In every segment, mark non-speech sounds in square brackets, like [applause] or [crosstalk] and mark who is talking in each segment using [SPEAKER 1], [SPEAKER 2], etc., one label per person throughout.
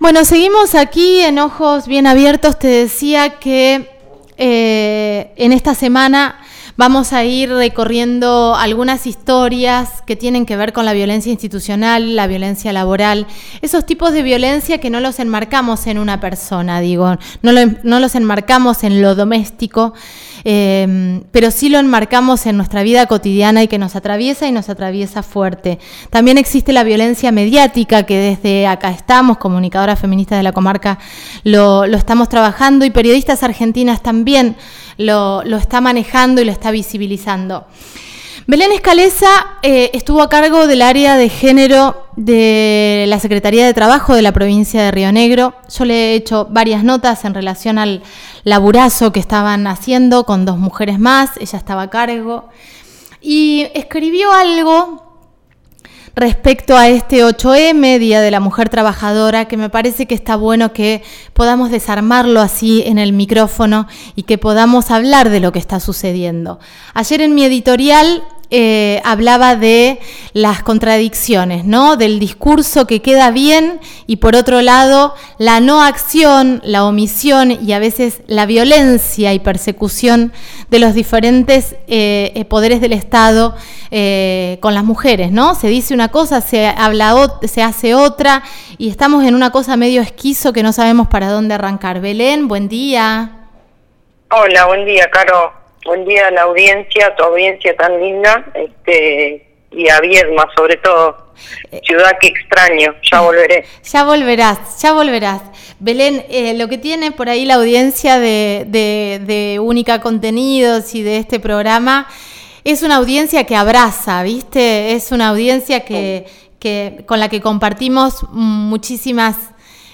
[SPEAKER 1] Bueno, seguimos aquí en Ojos Bien Abiertos. Te decía que eh, en esta semana vamos a ir recorriendo algunas historias que tienen que ver con la violencia institucional, la violencia laboral, esos tipos de violencia que no los enmarcamos en una persona, digo, no, los enmarcamos en lo doméstico, Em, pero sí lo enmarcamos en nuestra vida cotidiana y que nos atraviesa y nos atraviesa fuerte. También existe la violencia mediática que desde acá estamos, comunicadoras feministas de la comarca, lo, estamos trabajando y periodistas argentinas también lo, está manejando y lo está visibilizando. Belén Escaleza eh, estuvo a cargo del área de género de la Secretaría de Trabajo de la provincia de Río Negro. Yo le he hecho varias notas en relación al laburazo que estaban haciendo con dos mujeres más, ella estaba a cargo, y escribió algo respecto a este 8M, Día de la Mujer Trabajadora, que me parece que está bueno que podamos desarmarlo así en el micrófono y que podamos hablar de lo que está sucediendo. Ayer en mi editorial eh, hablaba de las contradicciones, ¿no? Del discurso que queda bien y por otro lado la no acción, la omisión y a veces la violencia y persecución de los diferentes eh, eh, poderes del Estado con las mujeres, ¿no? Se dice una cosa, se habla, se hace otra y estamos en una cosa medio esquizo que no sabemos para dónde arrancar. Belén, buen día.
[SPEAKER 2] Hola, buen día, Caro. Buen día a la audiencia, tu audiencia tan linda, este, y a Viedma sobre todo. Eh, Ciudad que extraño, ya [laughs] volveré.
[SPEAKER 1] Ya volverás, ya volverás. Belén, eh, lo que tiene por ahí la audiencia de, de, Única Contenidos y de este programa es una audiencia que abraza, ¿viste? Es una audiencia que, que con la que compartimos muchísimas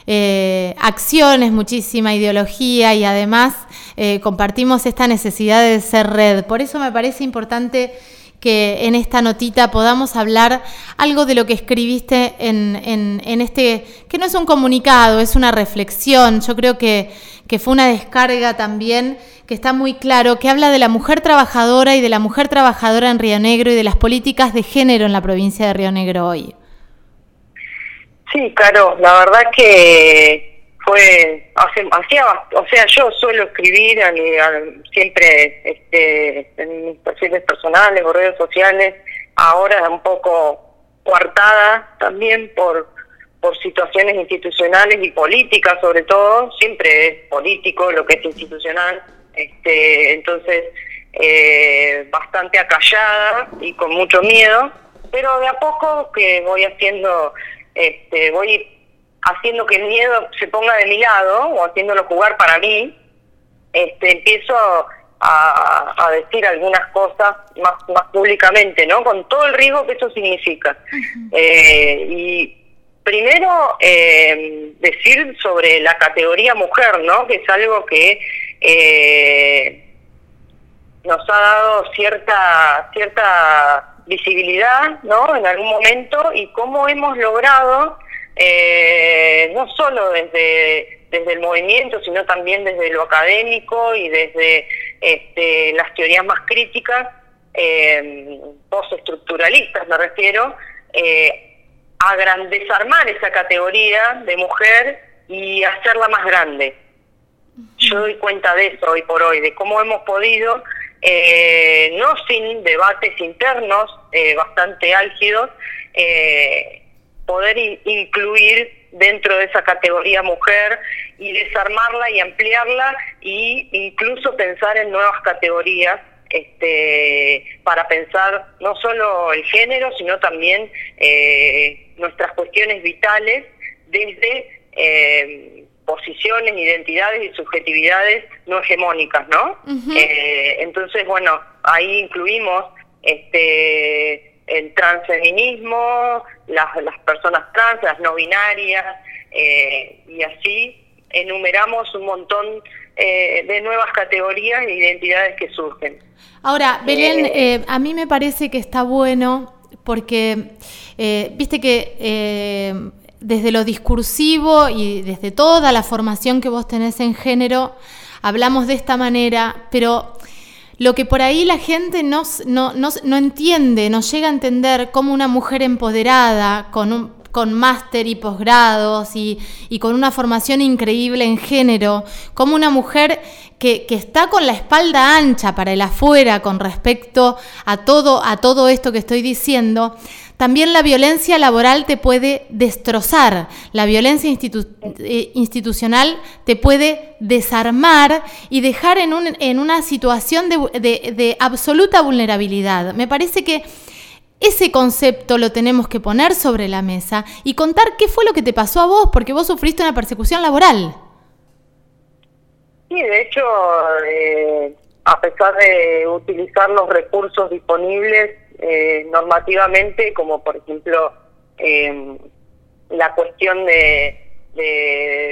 [SPEAKER 1] eh, acciones, muchísima ideología y además eh, compartimos esta necesidad de ser red. Por eso me parece importante que en esta notita podamos hablar algo de lo que escribiste en, en, este, que no es un comunicado, es una reflexión, yo creo que, que fue una descarga también, que está muy claro, que habla de la mujer trabajadora y de la mujer trabajadora en Río Negro y de las políticas de género en la provincia de Río Negro hoy.
[SPEAKER 2] Sí, claro, la verdad que fue, hacía, o sea, yo suelo escribir siempre este, en mis perfiles personales o redes sociales, ahora un poco coartada también por por situaciones institucionales y políticas sobre todo, siempre es político lo que es institucional, este, entonces eh, bastante acallada y con mucho miedo, pero de a poco que voy haciendo este, voy haciendo que el miedo se ponga de mi lado o haciéndolo jugar para mí, este, empiezo a, decir algunas cosas más, más públicamente, ¿no? Con todo el riesgo que eso significa. Eh, y primero, eh, decir sobre la categoría mujer, ¿no? Que es algo que eh, nos ha dado cierta, cierta visibilidad ¿no? en algún momento y cómo hemos logrado, eh, no solo desde, desde el movimiento, sino también desde lo académico y desde este, las teorías más críticas, eh, postestructuralistas me refiero, eh, a desarmar esa categoría de mujer y hacerla más grande. Yo doy cuenta de eso hoy por hoy, de cómo hemos podido eh, no sin debates internos eh, bastante álgidos, eh, poder incluir dentro de esa categoría mujer y desarmarla y ampliarla e incluso pensar en nuevas categorías este, para pensar no solo el género, sino también nuestras cuestiones vitales desde posiciones, identidades y subjetividades no hegemónicas, ¿no? Eh, entonces, bueno, ahí incluimos este el transfeminismo, las, las personas trans, las no binarias, eh, y así enumeramos un montón eh, de nuevas categorías e identidades que surgen.
[SPEAKER 1] Ahora, Belén, a mí me parece que está bueno porque, viste que desde lo discursivo y desde toda la formación que vos tenés en género, hablamos de esta manera, pero lo que por ahí la gente no, no, no, entiende, no llega a entender cómo una mujer empoderada, con, con máster y posgrados y, con una formación increíble en género, como una mujer que, está con la espalda ancha para el afuera con respecto a todo, a todo esto que estoy diciendo, también la violencia laboral te puede destrozar, la violencia eh, institucional te puede desarmar y dejar en, un, en una situación de, de absoluta vulnerabilidad. Me parece que ese concepto lo tenemos que poner sobre la mesa y contar qué fue lo que te pasó a vos, porque vos sufriste una persecución laboral.
[SPEAKER 2] Sí, de hecho, eh, a pesar de utilizar los recursos disponibles eh, normativamente, como por ejemplo em, la cuestión de,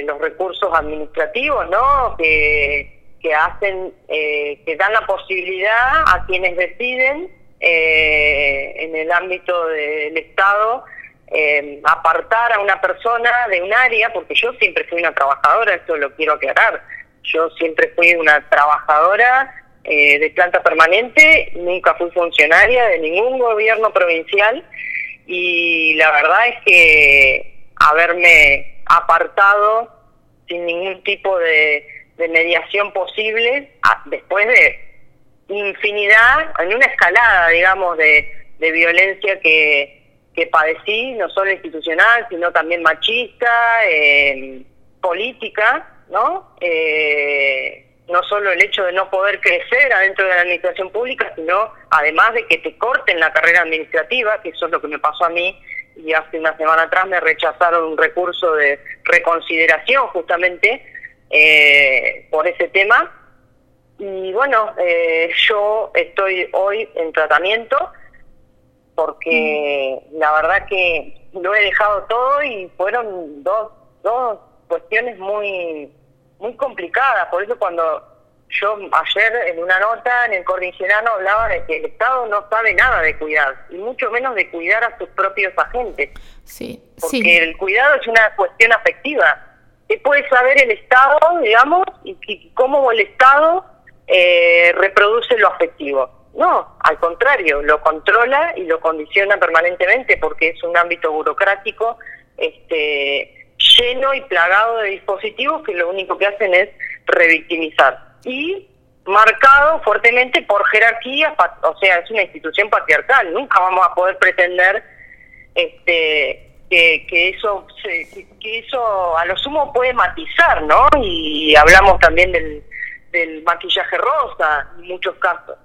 [SPEAKER 2] los recursos administrativos, ¿no? Que, que hacen, eh, que dan la posibilidad a quienes deciden eh, en el ámbito del Estado eh, apartar a una persona de un área, porque yo siempre fui una trabajadora, esto lo quiero aclarar, yo siempre fui una trabajadora eh, de planta permanente, nunca fui funcionaria de ningún gobierno provincial y la verdad es que haberme apartado sin ningún tipo de, de mediación posible, después de infinidad, en una escalada, digamos, de, violencia que, padecí, no solo institucional, sino también machista, eh, política, ¿no? Eh, no solo el hecho de no poder crecer adentro de la administración pública, sino además de que te corten la carrera administrativa, que eso es lo que me pasó a mí, y hace una semana atrás me rechazaron un recurso de reconsideración justamente eh, por ese tema, y bueno, eh, yo estoy hoy en tratamiento porque mm. la verdad que lo he dejado todo y fueron dos, dos cuestiones muy, muy complicadas. Por eso cuando yo ayer en una nota en el Cordillerano hablaba de que el Estado no sabe nada de cuidar, y mucho menos de cuidar a sus propios agentes.
[SPEAKER 1] Sí,
[SPEAKER 2] porque el cuidado es una cuestión afectiva. ¿Qué puede saber el Estado, digamos, y cómo el Estado eh, reproduce lo afectivo. No, al contrario, lo controla y lo condiciona permanentemente porque es un ámbito burocrático este, lleno y plagado de dispositivos que lo único que hacen es revictimizar. Y marcado fuertemente por jerarquía, o sea, es una institución patriarcal, nunca vamos a poder pretender este, que, que eso que eso a lo sumo puede matizar, ¿no? Y hablamos también del del maquillaje rosa, en muchos casos.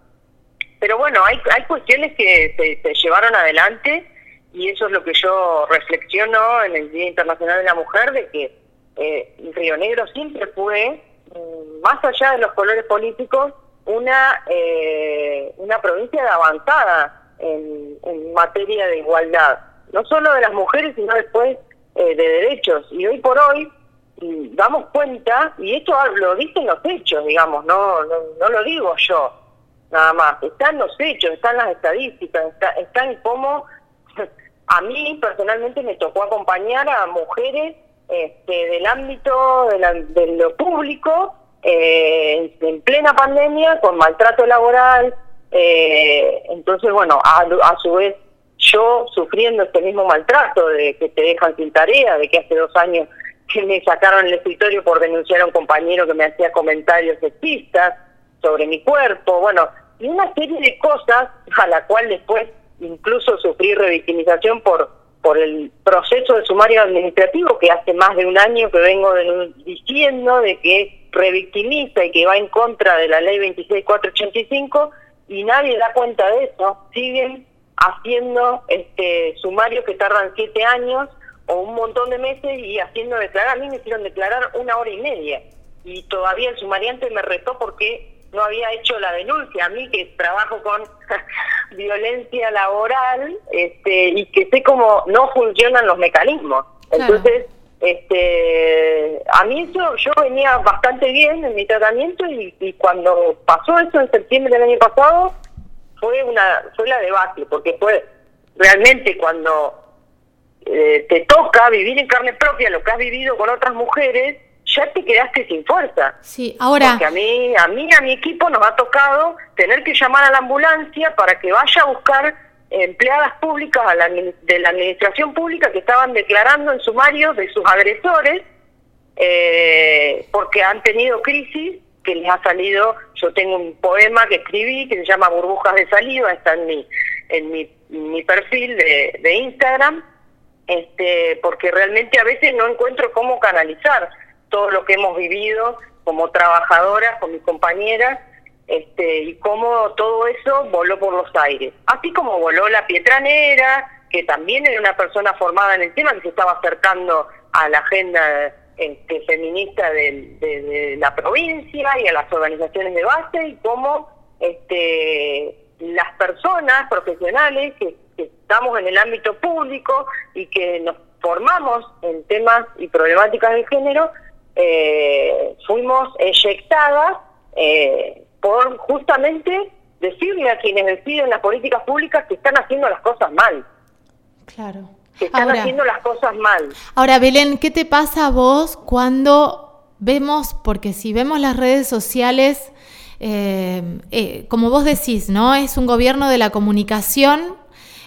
[SPEAKER 2] Pero bueno, hay, hay cuestiones que se, llevaron adelante y eso es lo que yo reflexiono en el Día Internacional de la Mujer, de que eh, Río Negro siempre fue, mm, más allá de los colores políticos, una, eh, una provincia de avanzada en, en, materia de igualdad, no solo de las mujeres, sino después eh, de derechos. Y hoy por hoy damos cuenta, y esto lo dicen los hechos, digamos, no, no, lo digo yo, nada más, están los hechos, están las estadísticas, está, están cómo [laughs] a mí personalmente me tocó acompañar a mujeres este, del ámbito de, lo público eh, en plena pandemia con maltrato laboral, eh, entonces bueno, a, a su vez yo sufriendo este mismo maltrato de que te dejan sin tarea, de que hace dos años que me sacaron el escritorio por denunciar a un compañero que me hacía comentarios sexistas sobre mi cuerpo, bueno, y una serie de cosas a la cual después incluso sufrí revictimización por por el proceso de sumario administrativo que hace más de un año que vengo diciendo de que revictimiza y que va en contra de la ley 26485 y nadie da cuenta de eso, siguen haciendo este sumarios que tardan siete años o un montón de meses y haciendo declarar. A mí me hicieron declarar una hora y media y todavía el sumariante me retó porque no había hecho la denuncia. A mí que trabajo con [laughs] violencia laboral este, y que sé cómo no funcionan los mecanismos. Entonces, este, a mí eso, yo venía bastante bien en mi tratamiento y, y cuando pasó eso en septiembre del año pasado, fue una fue la debate, porque fue realmente cuando eh, te toca vivir en carne propia lo que has vivido con otras mujeres, ya te quedaste sin fuerza.
[SPEAKER 1] Sí, ahora.
[SPEAKER 2] Porque a mí, a mí, a mi equipo nos ha tocado tener que llamar a la ambulancia para que vaya a buscar empleadas públicas de la administración pública que estaban declarando en sumarios de sus agresores eh, porque han tenido crisis que les ha salido, yo tengo un poema que escribí que se llama Burbujas de Saliva, está en mi, en mi, mi perfil de, de Instagram, este, porque realmente a veces no encuentro cómo canalizar todo lo que hemos vivido como trabajadoras, con mis compañeras, este, y cómo todo eso voló por los aires. Así como voló la Pietranera, que también era una persona formada en el tema, que se estaba acercando a la agenda este, feminista de, la provincia y a las organizaciones de base, y cómo este, las personas profesionales que, estamos en el ámbito público y que nos formamos en temas y problemáticas de género, eh, fuimos eyectadas eh, por justamente decirle a quienes deciden las políticas públicas que están haciendo las cosas mal.
[SPEAKER 1] Claro.
[SPEAKER 2] Que están haciendo las cosas mal.
[SPEAKER 1] Ahora, Belén, ¿qué te pasa a vos cuando vemos, porque si vemos las redes sociales, eh, eh, como vos decís, ¿no? Es un gobierno de la comunicación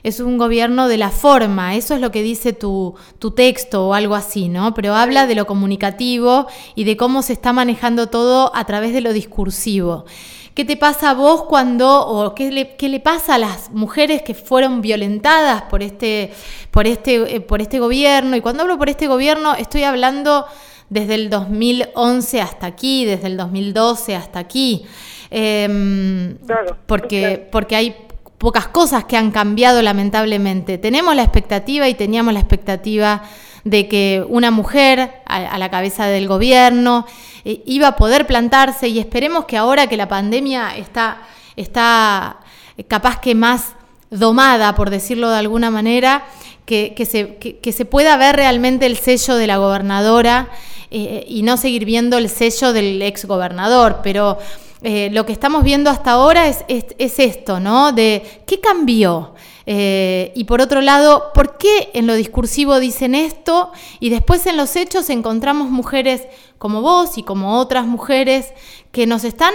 [SPEAKER 1] es un gobierno de la forma, eso es lo que dice tu, tu texto o algo así, ¿no? Pero habla de lo comunicativo y de cómo se está manejando todo a través de lo discursivo. ¿Qué te pasa a vos cuando, o qué le, qué le pasa a las mujeres que fueron violentadas por este, por, este, eh, por este gobierno? Y cuando hablo por este gobierno, estoy hablando desde el 2011 hasta aquí, desde el 2012 hasta aquí. Em, porque, porque hay pocas cosas que han cambiado lamentablemente. Tenemos la expectativa y teníamos la expectativa de que una mujer a, la cabeza del gobierno eh, iba a poder plantarse y esperemos que ahora que la pandemia está, está capaz que más domada, por decirlo de alguna manera, que, se, que, se, pueda ver realmente el sello de la gobernadora eh, y no seguir viendo el sello del ex gobernador, pero eh, lo que estamos viendo hasta ahora es, es, esto, ¿no? De qué cambió. Eh, y por otro lado, ¿por qué en lo discursivo dicen esto y después en los hechos encontramos mujeres como vos y como otras mujeres que nos están,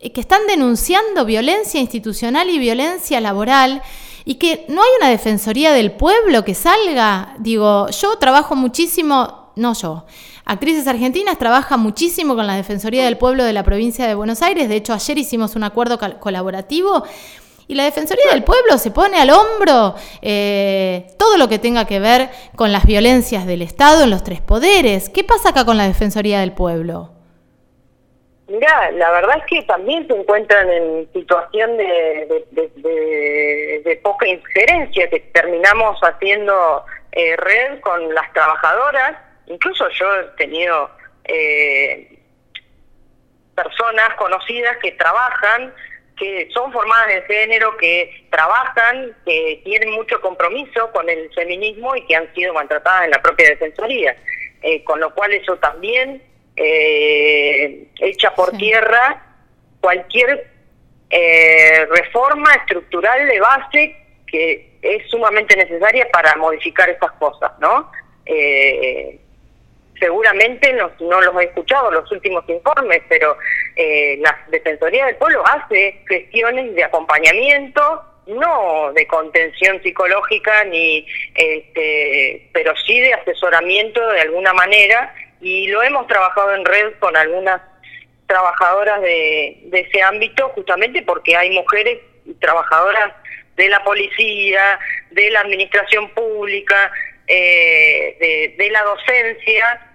[SPEAKER 1] que están denunciando violencia institucional y violencia laboral? y que no hay una defensoría del pueblo que salga. Digo, yo trabajo muchísimo, no yo, Actrices Argentinas trabaja muchísimo con la Defensoría del Pueblo de la provincia de Buenos Aires. De hecho, ayer hicimos un acuerdo colaborativo. Y la Defensoría del Pueblo se pone al hombro eh, todo lo que tenga que ver con las violencias del Estado en los tres poderes. ¿Qué pasa acá con la Defensoría del Pueblo?
[SPEAKER 2] Mira, la verdad es que también se encuentran en situación de, de, poca injerencia, que terminamos haciendo eh, red con las trabajadoras Incluso yo he tenido eh, personas conocidas que trabajan, que son formadas en género, que trabajan, que tienen mucho compromiso con el feminismo y que han sido maltratadas en la propia defensoría. Eh, con lo cual eso también eh, echa por tierra cualquier eh, reforma estructural de base que es sumamente necesaria para modificar estas cosas, ¿no? Eh, seguramente no, no los he escuchado los últimos informes, pero eh, la Defensoría del Pueblo hace gestiones de acompañamiento, no de contención psicológica, ni este, pero sí de asesoramiento de alguna manera, y lo hemos trabajado en red con algunas trabajadoras de, de ese ámbito, justamente porque hay mujeres trabajadoras de la policía, de la administración pública, eh, de, de, la docencia,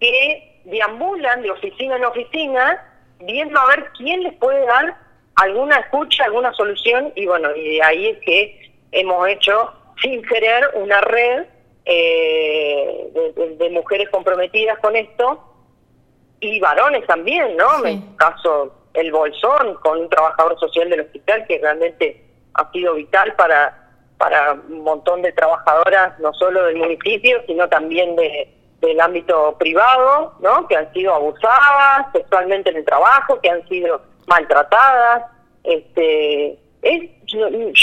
[SPEAKER 2] que deambulan de oficina en oficina viendo a ver quién les puede dar alguna escucha, alguna solución y bueno, y de ahí es que hemos hecho sin querer una red eh, de, mujeres comprometidas con esto y varones también, ¿no? En el caso el Bolsón con un trabajador social del hospital que realmente ha sido vital para para un montón de trabajadoras no solo del municipio sino también de del ámbito privado, ¿no? Que han sido abusadas sexualmente en el trabajo, que han sido maltratadas. Este, es,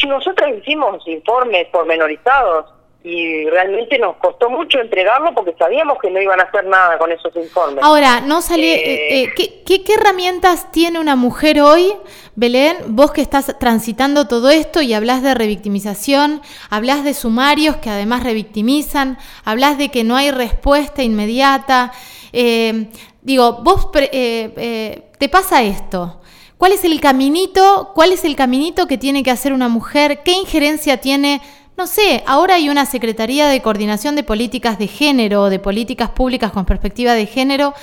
[SPEAKER 2] nosotros hicimos informes pormenorizados y realmente nos costó mucho entregarlo porque sabíamos que no iban a hacer nada con esos informes.
[SPEAKER 1] Ahora, no salió, eh, eh, ¿qué, qué, herramientas tiene una mujer hoy, Belén? Vos que estás transitando todo esto y hablas de revictimización, hablas de sumarios que además revictimizan, hablas de que no hay respuesta inmediata. Eh, digo, vos te pasa esto. ¿Cuál es el caminito? ¿Cuál es el caminito que tiene que hacer una mujer? ¿Qué injerencia tiene? No sé, ahora hay una Secretaría de Coordinación de Políticas de Género, de Políticas Públicas con Perspectiva de Género,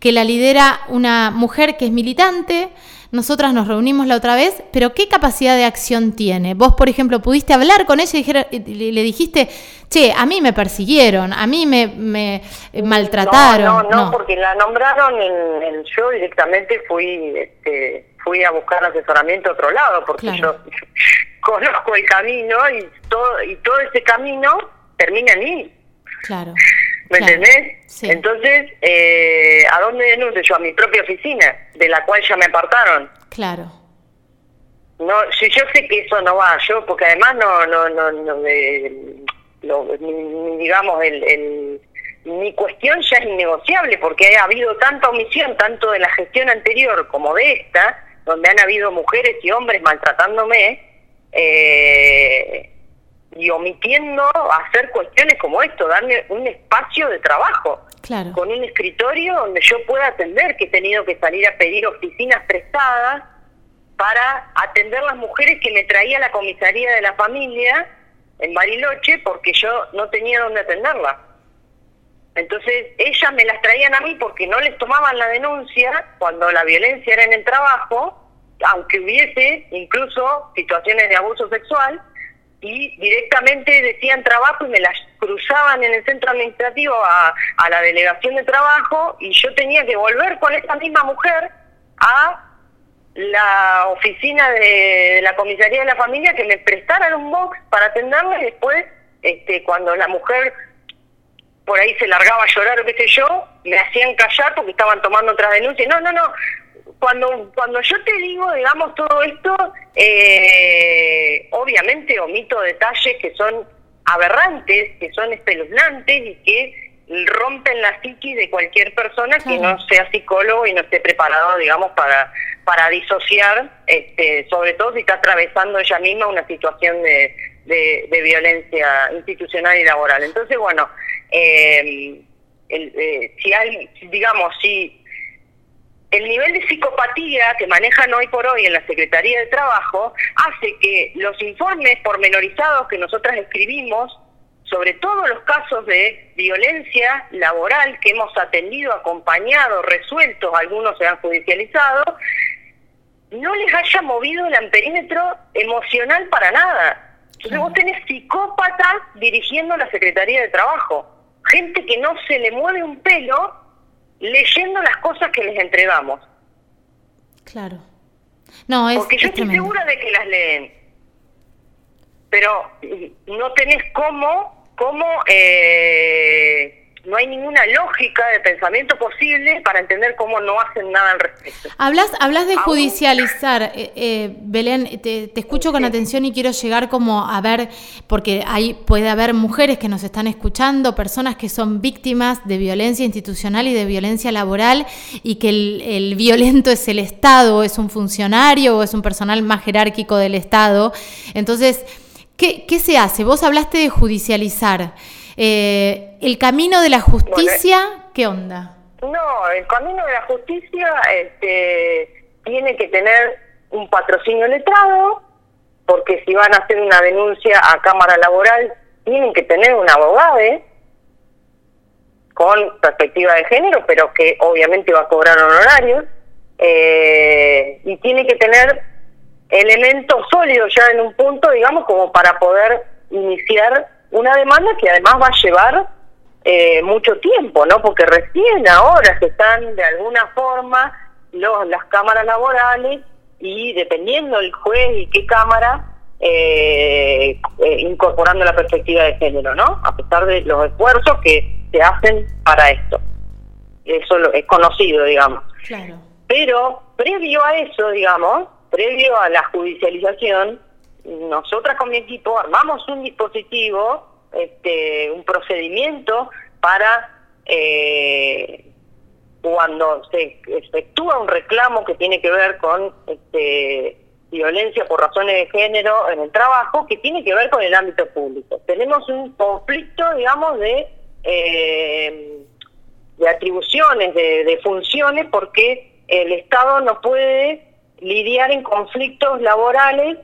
[SPEAKER 1] que la lidera una mujer que es militante. Nosotras nos reunimos la otra vez, pero ¿qué capacidad de acción tiene? Vos, por ejemplo, pudiste hablar con ella y le dijiste, che, a mí me persiguieron, a mí me, maltrataron.
[SPEAKER 2] No, no, no, porque la nombraron en, en, yo directamente fui, este, fui a buscar asesoramiento a otro lado, porque yo conozco el camino y todo, y todo ese camino termina en mí.
[SPEAKER 1] Claro.
[SPEAKER 2] ¿Me entendés? Entonces, eh, ¿a dónde denuncio yo? A mi propia oficina, de la cual ya me apartaron.
[SPEAKER 1] Claro.
[SPEAKER 2] No, si yo sé que eso no va, yo, porque además no, no, no, no lo, digamos, el, el, mi cuestión ya es innegociable, porque ha habido tanta omisión, tanto de la gestión anterior como de esta, donde han habido mujeres y hombres maltratándome, eh, y omitiendo hacer cuestiones como esto, darme un espacio de trabajo, con un escritorio donde yo pueda atender, que he tenido que salir a pedir oficinas prestadas para atender las mujeres que me traía la comisaría de la familia en Bariloche porque yo no tenía dónde atenderla. Entonces ellas me las traían a mí porque no les tomaban la denuncia cuando la violencia era en el trabajo aunque hubiese incluso situaciones de abuso sexual, y directamente decían trabajo y me las cruzaban en el centro administrativo a, la delegación de trabajo y yo tenía que volver con esa misma mujer a la oficina de, la comisaría de la familia que me prestaran un box para atenderla y después este cuando la mujer por ahí se largaba a llorar o qué sé yo, me hacían callar porque estaban tomando otras denuncias. No, no, no, cuando, cuando yo te digo, digamos, todo esto, eh, obviamente omito detalles que son aberrantes, que son espeluznantes y que rompen la psiquis de cualquier persona que no sea psicólogo y no esté preparado, digamos, para, para disociar, este, sobre todo si está atravesando ella misma una situación de, de, violencia institucional y laboral. Entonces, bueno, eh, eh, si hay, digamos, si el nivel de psicopatía que manejan hoy por hoy en la Secretaría de Trabajo hace que los informes pormenorizados que nosotras escribimos sobre todos los casos de violencia laboral que hemos atendido, acompañado, resueltos, algunos se han judicializado, no les haya movido el amperímetro emocional para nada. Entonces vos tenés psicópatas dirigiendo la Secretaría de Trabajo, gente que no se le mueve un pelo leyendo las cosas que les entregamos.
[SPEAKER 1] Claro. No, es,
[SPEAKER 2] Porque yo estoy segura de que las leen. Pero no tenés cómo, cómo eh, no hay ninguna lógica de pensamiento posible para entender cómo no hacen nada al respecto.
[SPEAKER 1] Hablas, hablas de judicializar, eh, eh, Belén, te, escucho con atención y quiero llegar como a ver, porque hay, puede haber mujeres que nos están escuchando, personas que son víctimas de violencia institucional y de violencia laboral y que el, violento es el Estado, o es un funcionario o es un personal más jerárquico del Estado. Entonces, ¿qué, qué se hace? Vos hablaste de judicializar. Eh, el camino de la justicia, ¿qué onda?
[SPEAKER 2] No, el camino de la justicia este, tiene que tener un patrocinio letrado, porque si van a hacer una denuncia a Cámara Laboral, tienen que tener un abogado con perspectiva de género, pero que obviamente va a cobrar honorarios, eh, y tiene que tener elementos sólidos ya en un punto, digamos, como para poder iniciar una demanda que además va a llevar eh, mucho tiempo, ¿no? Porque recién ahora se están de alguna forma los, las cámaras laborales y dependiendo el juez y qué cámara eh, eh, incorporando la perspectiva de género, ¿no? A pesar de los esfuerzos que se hacen para esto. Eso es conocido, digamos.
[SPEAKER 1] Claro.
[SPEAKER 2] Pero previo a eso, digamos, previo a la judicialización, nosotras con mi equipo armamos un dispositivo este, un procedimiento para eh, cuando se efectúa un reclamo que tiene que ver con este, violencia por razones de género en el trabajo, que tiene que ver con el ámbito público. Tenemos un conflicto, digamos, de, eh, de atribuciones, de, de funciones, porque el Estado no puede lidiar en conflictos laborales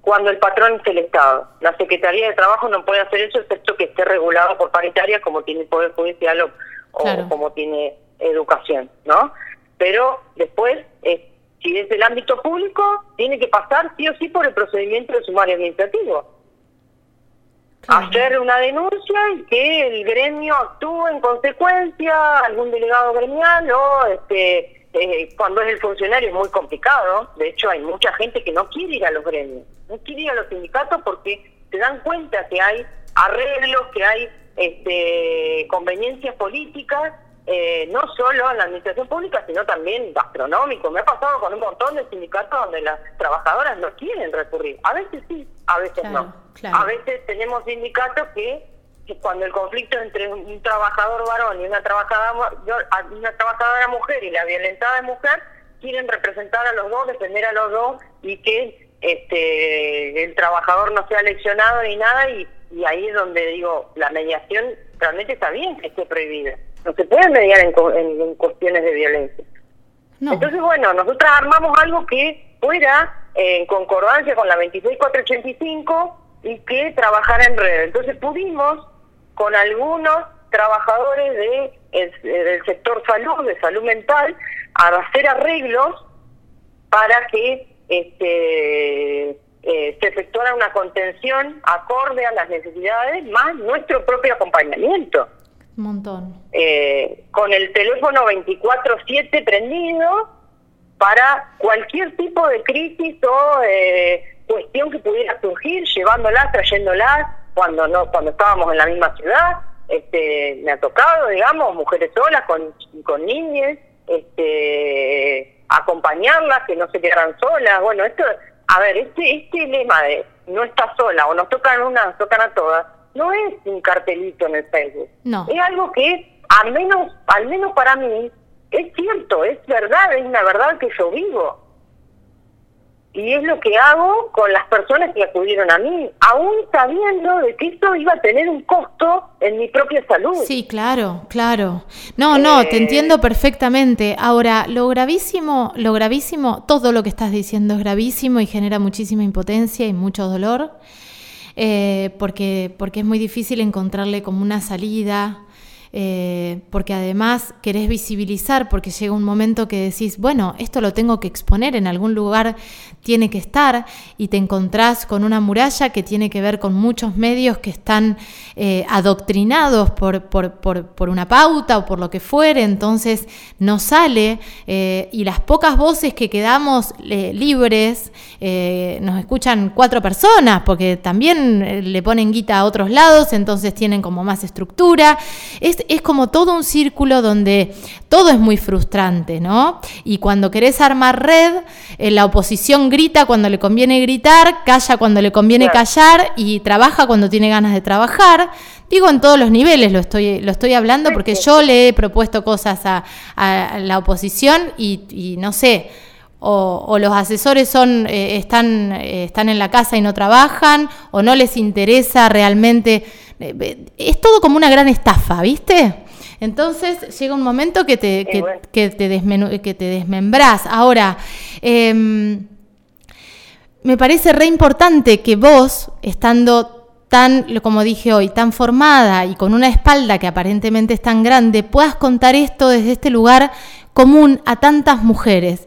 [SPEAKER 2] cuando el patrón es el Estado. La Secretaría de Trabajo no puede hacer eso excepto que esté regulado por paritaria como tiene el Poder Judicial o, como tiene Educación, ¿no? Pero después, eh, si es el ámbito público, tiene que pasar sí o sí por el procedimiento de sumario administrativo. Hacer una denuncia y que el gremio actúe en consecuencia, algún delegado gremial o este eh, cuando es el funcionario es muy complicado. De hecho, hay mucha gente que no quiere ir a los gremios, no quiere ir a los sindicatos porque se dan cuenta que hay arreglos, que hay este, conveniencias políticas, eh, no solo en la administración pública, sino también gastronómico. Me ha pasado con un montón de sindicatos donde las trabajadoras no quieren recurrir. A veces sí, a veces no. A veces tenemos sindicatos que cuando el conflicto entre un trabajador varón y una trabajadora, una trabajadora mujer y la violentada mujer quieren representar a los dos, defender a los dos y que este el trabajador no sea lesionado ni nada y, ahí es donde digo, la mediación realmente está bien que esté prohibida. No se puede mediar en, cuestiones de violencia. Entonces, bueno, nosotros armamos algo que fuera en concordancia con la 26485 y que trabajara en red. Entonces pudimos con algunos trabajadores de del sector salud, de salud mental, a hacer arreglos para que este, eh, se efectuara una contención acorde a las necesidades, más nuestro propio acompañamiento.
[SPEAKER 1] Un montón.
[SPEAKER 2] Eh, con el teléfono 24-7 prendido para cualquier tipo de crisis o eh, cuestión que pudiera surgir, llevándola, trayéndola, cuando no cuando estábamos en la misma ciudad este me ha tocado digamos mujeres solas con con niñas este acompañarlas que no se quedaran solas. Bueno esto a ver este este lema de no está sola o nos tocan una nos tocan a todas no es un cartelito en el Facebook.
[SPEAKER 1] No.
[SPEAKER 2] Es algo que al menos al menos para mí es cierto es verdad es una verdad que yo vivo y es lo que hago con las personas que acudieron a mí, aún sabiendo de que esto iba a tener un costo en mi propia salud.
[SPEAKER 1] Sí, claro, claro. No, no, te eh, entiendo perfectamente. Ahora, lo gravísimo, lo gravísimo, todo lo que estás diciendo es gravísimo y genera muchísima impotencia y mucho dolor, eh, porque, porque es muy difícil encontrarle como una salida. Eh, porque además querés visibilizar, porque llega un momento que decís, bueno, esto lo tengo que exponer, en algún lugar tiene que estar, y te encontrás con una muralla que tiene que ver con muchos medios que están eh, adoctrinados por, por, una pauta o por lo que fuere, entonces no sale, eh, y las pocas voces que quedamos libres, nos escuchan cuatro personas, porque también le ponen guita a otros lados, entonces tienen como más estructura. Es es, como todo un círculo donde todo es muy frustrante, ¿no? Y cuando querés armar red, eh, la oposición grita cuando le conviene gritar, calla cuando le conviene callar y trabaja cuando tiene ganas de trabajar. Digo en todos los niveles, lo estoy, lo estoy hablando porque yo le he propuesto cosas a, la oposición y, no sé, o, los asesores son, eh, están, eh, están en la casa y no trabajan, o no les interesa realmente es todo como una gran estafa, ¿viste? Entonces llega un momento que te, que, te, que te desmembrás. Ahora, em, me parece re importante que vos, estando tan, como dije hoy, tan formada y con una espalda que aparentemente es tan grande, puedas contar esto desde este lugar común a tantas mujeres.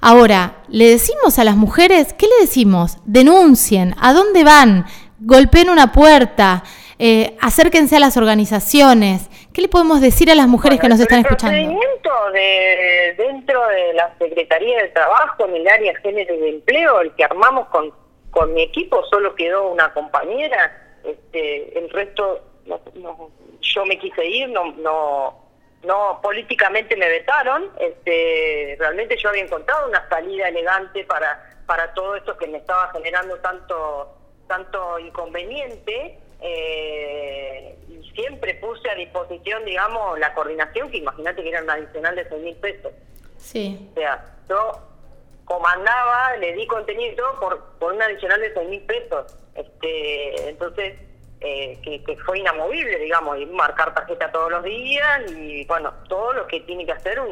[SPEAKER 1] Ahora, ¿le decimos a las mujeres? ¿Qué le decimos? Denuncien, ¿a dónde van? Golpeen una puerta, eh, acérquense a las organizaciones. ¿Qué le podemos decir a las mujeres que nos están escuchando?
[SPEAKER 2] El procedimiento de, dentro de la Secretaría de Trabajo en el área género y de empleo, el que armamos con, con mi equipo, solo quedó una compañera, este, el resto, yo me quise ir, no, no, no políticamente me vetaron, este, realmente yo había encontrado una salida elegante para, para todo esto que me estaba generando tanto, tanto inconveniente eh, y siempre puse a disposición, digamos, la coordinación, que imagínate que era un adicional de 6 mil pesos.
[SPEAKER 1] Sí.
[SPEAKER 2] O sea, yo comandaba, le di contenido por, por un adicional de 6 mil pesos. Este, entonces, eh, que, fue inamovible, digamos, y marcar tarjeta todos los días y, bueno, todo lo que tiene que hacer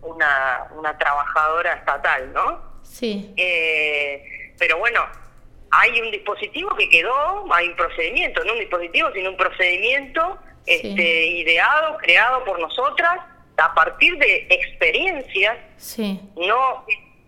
[SPEAKER 2] una, una trabajadora estatal, ¿no?
[SPEAKER 1] Sí.
[SPEAKER 2] Eh, pero bueno, hay un dispositivo que quedó, hay un procedimiento, no un dispositivo, sino un procedimiento este, ideado, creado por nosotras a partir de experiencias,
[SPEAKER 1] sí.
[SPEAKER 2] no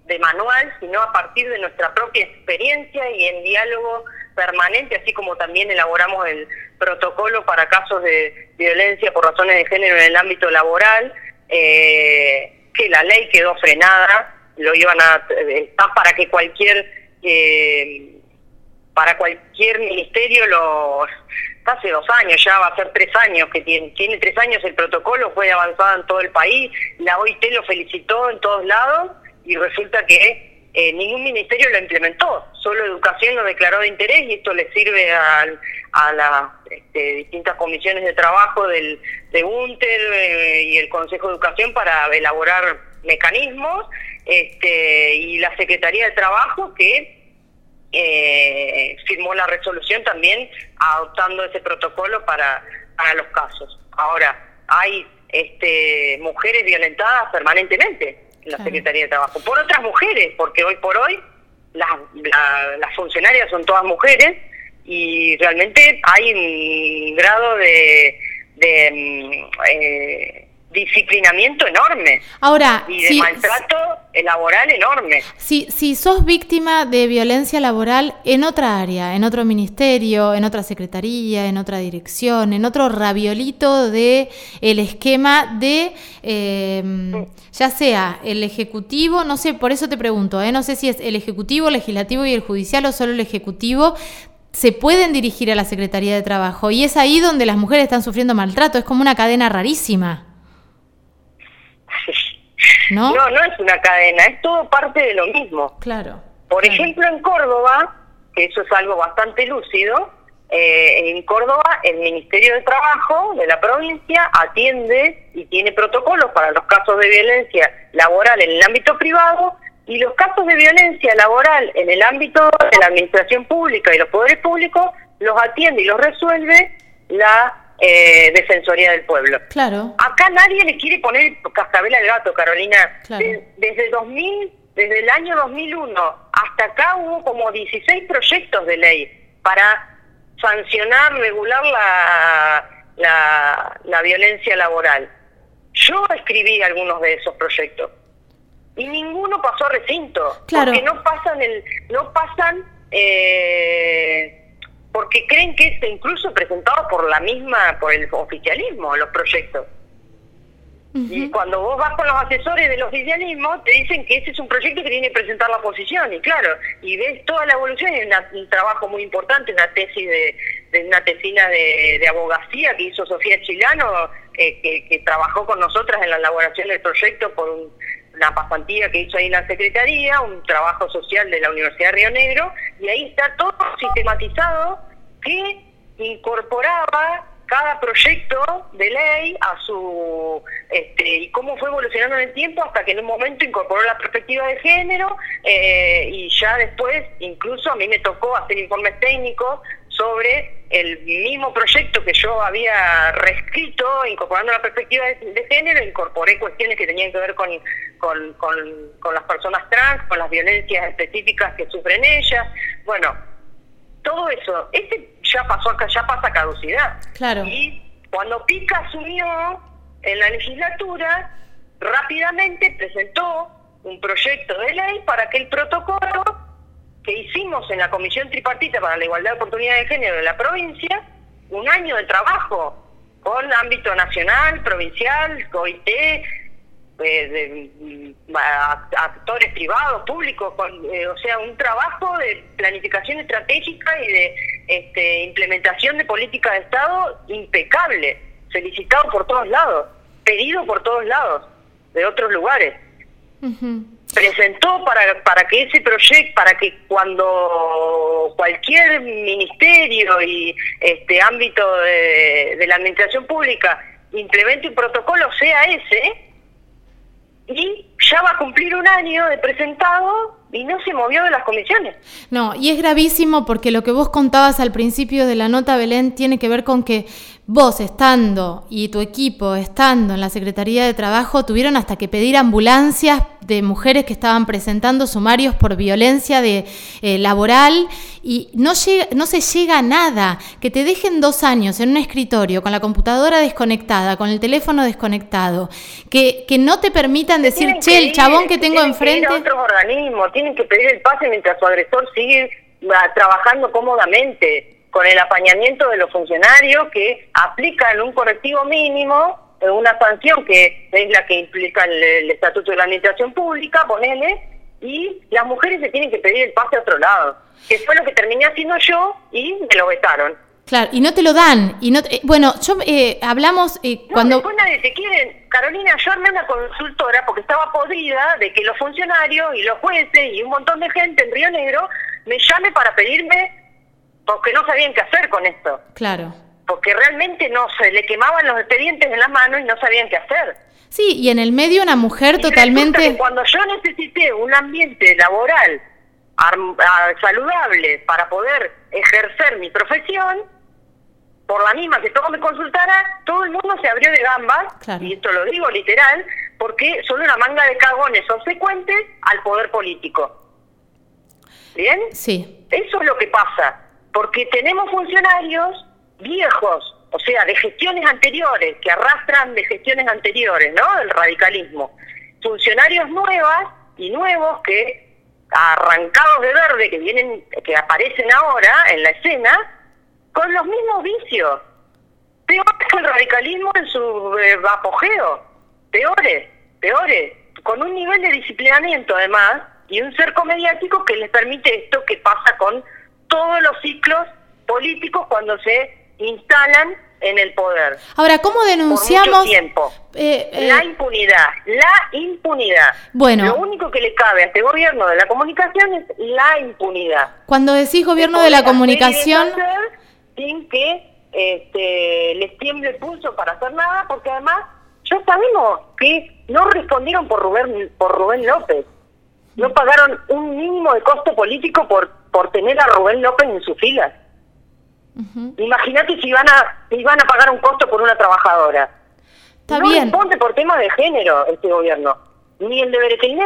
[SPEAKER 2] de manual, sino a partir de nuestra propia experiencia y en diálogo permanente, así como también elaboramos el protocolo para casos de violencia por razones de género en el ámbito laboral, eh, que la ley quedó frenada, lo iban a está para que cualquier eh, para cualquier ministerio lo hace dos años ya va a ser tres años que tiene tiene tres años el protocolo fue avanzado en todo el país la OIT lo felicitó en todos lados y resulta que eh, ningún ministerio lo implementó, solo Educación lo declaró de interés y esto le sirve a, a las este, distintas comisiones de trabajo del, de UNTER eh, y el Consejo de Educación para elaborar mecanismos este, y la Secretaría de Trabajo que eh, firmó la resolución también adoptando ese protocolo para, para los casos. Ahora, hay este, mujeres violentadas permanentemente la Secretaría de Trabajo, por otras mujeres, porque hoy por hoy las, las funcionarias son todas mujeres y realmente hay un grado de, de mm, eh, disciplinamiento enorme.
[SPEAKER 1] Ahora,
[SPEAKER 2] y de maltrato laboral enorme.
[SPEAKER 1] Si, si sos víctima de violencia laboral en otra área, en otro ministerio, en otra secretaría, en otra dirección, en otro raviolito de el esquema de em, ya sea el ejecutivo, no sé, por eso te pregunto, ¿eh? no sé si es el ejecutivo, legislativo y el judicial o solo el ejecutivo, se pueden dirigir a la Secretaría de Trabajo. Y es ahí donde las mujeres están sufriendo maltrato, es como una cadena rarísima.
[SPEAKER 2] ¿No? No, es una cadena, es todo parte de lo mismo.
[SPEAKER 1] Claro.
[SPEAKER 2] Por ejemplo, en Córdoba, que eso es algo bastante lúcido, eh, en Córdoba el Ministerio de Trabajo de la provincia atiende y tiene protocolos para los casos de violencia laboral en el ámbito privado y los casos de violencia laboral en el ámbito de la administración pública y los poderes públicos los atiende y los resuelve la eh, Defensoría del Pueblo.
[SPEAKER 1] Claro.
[SPEAKER 2] Acá nadie le quiere poner cascabel al gato, Carolina. desde 2000, desde el año 2001 hasta acá hubo como 16 proyectos de ley para sancionar, regular la, la, la violencia laboral. Yo escribí algunos de esos proyectos y ninguno pasó a recinto,
[SPEAKER 1] claro.
[SPEAKER 2] porque no pasan el, no pasan eh, porque creen que es incluso presentado por la misma, por el oficialismo, los proyectos. Y cuando vos vas con los asesores del oficialismo, te dicen que ese es un proyecto que tiene que presentar la oposición, y claro, y ves toda la evolución, es un trabajo muy importante, una tesis de, de una tesina de, abogacía que hizo Sofía Chilano, que, que, trabajó con nosotras en la elaboración del proyecto por una pasantía que hizo ahí en la Secretaría, un trabajo social de la Universidad de Río Negro, y ahí está todo sistematizado que incorporaba cada proyecto de ley a su este, y cómo fue evolucionando en el tiempo hasta que en un momento incorporó la perspectiva de género eh, y ya después incluso a mí me tocó hacer informes técnicos sobre el mismo proyecto que yo había reescrito incorporando la perspectiva de, género incorporé cuestiones que tenían que ver con, con, con las personas trans con las violencias específicas que sufren ellas. Bueno todo eso, este ya pasó acá, ya pasa caducidad.
[SPEAKER 1] Claro.
[SPEAKER 2] Y cuando Pica asumió en la legislatura, rápidamente presentó un proyecto de ley para que el protocolo que hicimos en la Comisión Tripartita para la Igualdad de Oportunidades de Género de la provincia, un año de trabajo con ámbito nacional, provincial, OIT, de mm, actores privados, públicos, eh, o sea, un trabajo de planificación estratégica y de este, implementación de política de Estado impecable, felicitado por todos lados, pedido por todos lados, de otros lugares. presentó para, para que ese proyecto, para que cuando cualquier ministerio y este ámbito de, de la administración pública implemente un protocolo sea ese, y ya va a cumplir un año de presentado y no se movió de las comisiones.
[SPEAKER 1] No, y es gravísimo porque lo que vos contabas al principio de la nota, Belén, tiene que ver con que vos estando y tu equipo estando en la Secretaría de Trabajo tuvieron hasta que pedir ambulancias de mujeres que estaban presentando sumarios por violencia de, eh, laboral y no, llega, no se llega a nada. Que te dejen dos años en un escritorio con la computadora desconectada, con el teléfono desconectado, que, que no te permitan decir, che, el chabón que tengo enfrente...
[SPEAKER 2] Que otros organismos, tienen que pedir el pase mientras su agresor sigue ah, trabajando cómodamente con el apañamiento de los funcionarios que aplican un correctivo mínimo, eh, una sanción que es la que implica el, Estatuto de la Administración Pública, ponele, y las mujeres se tienen que pedir el pase a otro lado, que fue lo que terminé haciendo yo y me lo vetaron.
[SPEAKER 1] Claro, y no te lo dan. y no Bueno, yo eh, hablamos eh, cuando...
[SPEAKER 2] después nadie te quiere. Carolina, yo armé una consultora porque estaba podrida de que los funcionarios y los jueces y un montón de gente en Río Negro me llame para pedirme porque no sabían qué hacer con esto.
[SPEAKER 1] Claro.
[SPEAKER 2] Porque realmente no se le quemaban los expedientes en las manos y no sabían qué hacer.
[SPEAKER 1] Sí, y en el medio una mujer totalmente...
[SPEAKER 2] cuando yo necesité un ambiente laboral saludable para poder ejercer mi profesión, por la misma que todo me consultara, todo el mundo se abrió de gambas, y esto lo digo literal, porque son una manga de cagones subsecuentes al poder político. ¿Bien?
[SPEAKER 1] Sí.
[SPEAKER 2] Eso es lo que pasa porque tenemos funcionarios viejos, o sea, de gestiones anteriores, que arrastran de gestiones anteriores, ¿no? Del radicalismo. Funcionarios nuevas y nuevos que, arrancados de verde, que vienen, que aparecen ahora en la escena, con los mismos vicios. Peores que el radicalismo en su eh, apogeo. Peores, peores. Con un nivel de disciplinamiento, además, y un cerco mediático que les permite esto que pasa con todos los ciclos políticos cuando se instalan en el poder.
[SPEAKER 1] Ahora, ¿cómo denunciamos?
[SPEAKER 2] tiempo. Eh, eh, la impunidad, la impunidad.
[SPEAKER 1] Bueno.
[SPEAKER 2] Lo único que le cabe a este gobierno de la comunicación es la impunidad.
[SPEAKER 1] Cuando decís gobierno de la comunicación...
[SPEAKER 2] Sin que este, les tiemble el pulso para hacer nada, porque además ya sabemos que no respondieron por Rubén, por Rubén López. No pagaron un mínimo de costo político por por tener a Rubén López en sus filas. Imagínate si van a si van a pagar un costo por una trabajadora.
[SPEAKER 1] Está
[SPEAKER 2] no
[SPEAKER 1] bien.
[SPEAKER 2] responde por temas de género este gobierno. Ni el de Beretelné,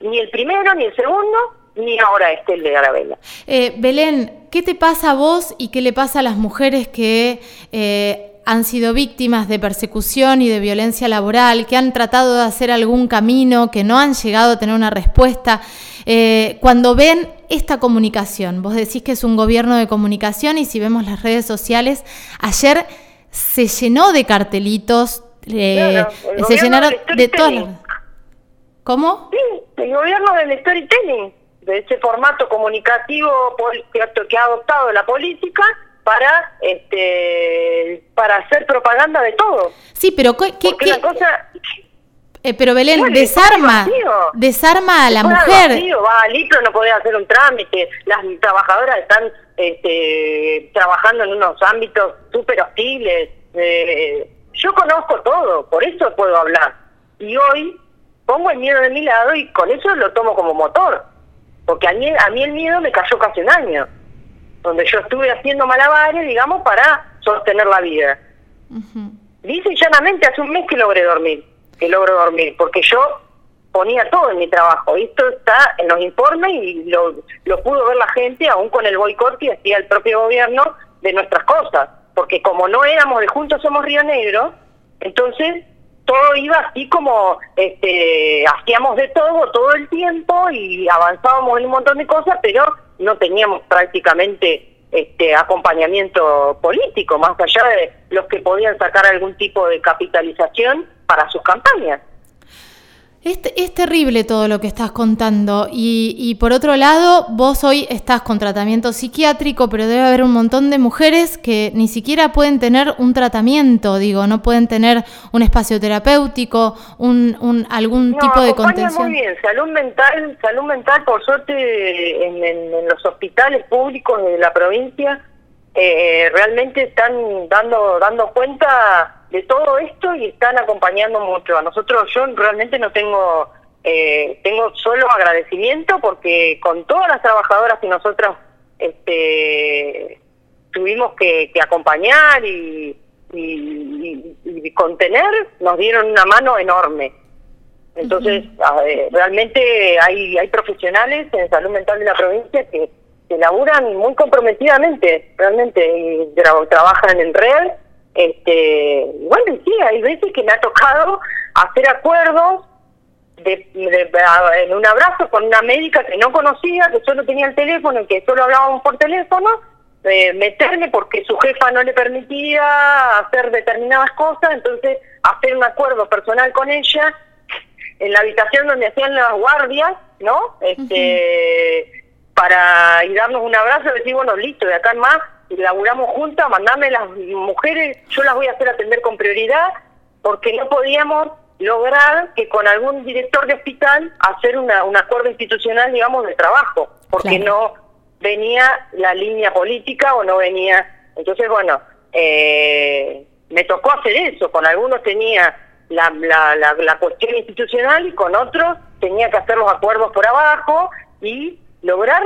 [SPEAKER 2] ni el primero, ni el segundo, ni ahora este el de Arabella.
[SPEAKER 1] Eh, Belén, ¿qué te pasa a vos y qué le pasa a las mujeres que eh, han sido víctimas de persecución y de violencia laboral, que han tratado de hacer algún camino, que no han llegado a tener una respuesta. Eh, cuando ven esta comunicación, vos decís que es un gobierno de comunicación y si vemos las redes sociales, ayer se llenó de cartelitos, eh, se llenaron de todas ¿Cómo?
[SPEAKER 2] Sí, el gobierno del storytelling, de ese formato comunicativo que ha adoptado la política para este para hacer propaganda de todo.
[SPEAKER 1] Sí, pero ¿qué, qué, cosa eh, pero Belén, desarma, desarma a la mujer.
[SPEAKER 2] va al litro, no podés hacer un trámite, las trabajadoras están este, trabajando en unos ámbitos súper hostiles. Eh, yo conozco todo, por eso puedo hablar. Y hoy pongo el miedo de mi lado y con eso lo tomo como motor. Porque a mí, a mí el miedo me cayó casi un año donde yo estuve haciendo malabares, digamos, para sostener la vida. Dice llanamente, hace un mes que logré dormir, que logro dormir, porque yo ponía todo en mi trabajo. Esto está en los informes y lo, lo pudo ver la gente, aún con el boicot que hacía el propio gobierno de nuestras cosas. Porque como no éramos de Juntos Somos Río Negro, entonces todo iba así como este, hacíamos de todo todo el tiempo y avanzábamos en un montón de cosas, pero no teníamos prácticamente este acompañamiento político, más allá de los que podían sacar algún tipo de capitalización para sus campañas.
[SPEAKER 1] Es, es, terrible todo lo que estás contando y, y, por otro lado, vos hoy estás con tratamiento psiquiátrico, pero debe haber un montón de mujeres que ni siquiera pueden tener un tratamiento, digo, no pueden tener un espacio terapéutico, un, un algún tipo de contención.
[SPEAKER 2] Muy bien, salud mental, salud mental, por suerte en, en, en los hospitales públicos de la provincia eh, realmente están dando dando cuenta de todo esto y están acompañando mucho. A nosotros yo realmente no tengo, eh, tengo solo agradecimiento porque con todas las trabajadoras que nosotros este, tuvimos que, acompañar y, y, contener, nos dieron una mano enorme. Entonces, realmente hay, hay profesionales en salud mental de la provincia que, que laburan muy comprometidamente, realmente, y trabajan en red este, bueno, sí, hay veces que me ha tocado hacer acuerdos de, en un abrazo con una médica que no conocía, que solo tenía el teléfono y que solo hablábamos por teléfono, meterme porque su jefa no le permitía hacer determinadas cosas, entonces hacer un acuerdo personal con ella en la habitación donde hacían las guardias, ¿no? Este, para y darnos un abrazo y decir, bueno, listo, de acá en más laburamos juntas, mandame las mujeres, yo las voy a hacer atender con prioridad, porque no podíamos lograr que con algún director de hospital hacer una, un acuerdo institucional, digamos, de trabajo, porque no venía la línea política o no venía. Entonces, bueno, eh, me tocó hacer eso, con algunos tenía la, la, la, la cuestión institucional y con otros tenía que hacer los acuerdos por abajo y lograr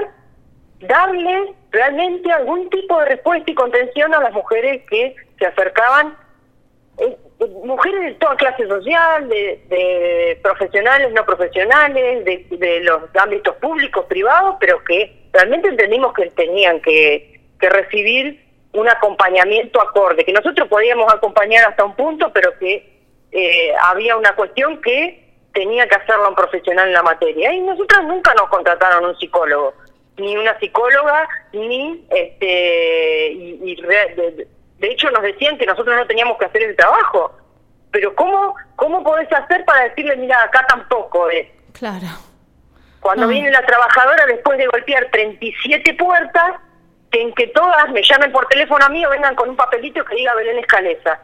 [SPEAKER 2] darle realmente algún tipo de respuesta y contención a las mujeres que se acercaban, eh, mujeres de toda clase social, de, profesionales, no profesionales, de, los ámbitos públicos, privados, pero que realmente entendimos que tenían que, que recibir un acompañamiento acorde, que nosotros podíamos acompañar hasta un punto, pero que eh, había una cuestión que tenía que hacerlo un profesional en la materia. Y nosotros nunca nos contrataron un psicólogo ni una psicóloga, ni este y, de, hecho nos decían que nosotros no teníamos que hacer el trabajo. Pero ¿cómo cómo podés hacer para decirle, mira, acá tampoco es?
[SPEAKER 1] Claro.
[SPEAKER 2] Cuando viene la trabajadora después de golpear 37 puertas, que en que todas me llamen por teléfono a mí o vengan con un papelito que diga Belén Escaleza,